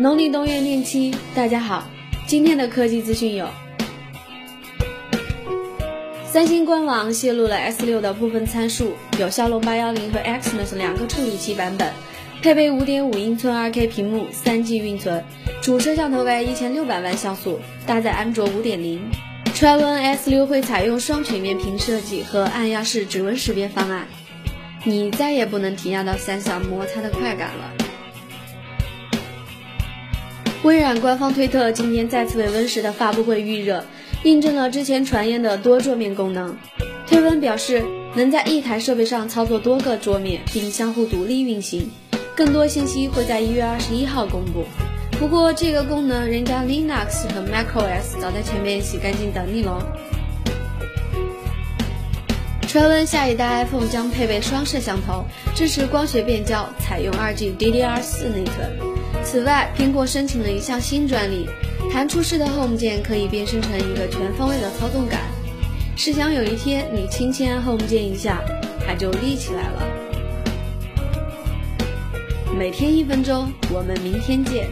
农历冬月恋期，大家好。今天的科技资讯有：三星官网泄露了 S6 的部分参数，有骁龙八幺零和 Exynos 两个处理器版本，配备五点五英寸 2K 屏幕，三 G 运存，主摄像头为一千六百万像素，搭载安卓五点零。传闻 S6 会采用双曲面屏设计和按压式指纹识别方案，你再也不能体验到三下摩擦的快感了。微软官方推特今天再次为 Win 十的发布会预热，印证了之前传言的多桌面功能。推文表示，能在一台设备上操作多个桌面，并相互独立运行。更多信息会在一月二十一号公布。不过，这个功能人家 Linux 和 macOS 早在前面洗干净等你喽。传闻下一代 iPhone 将配备双摄像头，支持光学变焦，采用 2G DDR4 内存。此外，苹果申请了一项新专利，弹出式的 Home 键可以变身成一个全方位的操纵杆。试想有一天你轻轻按 Home 键一下，它就立起来了。每天一分钟，我们明天见。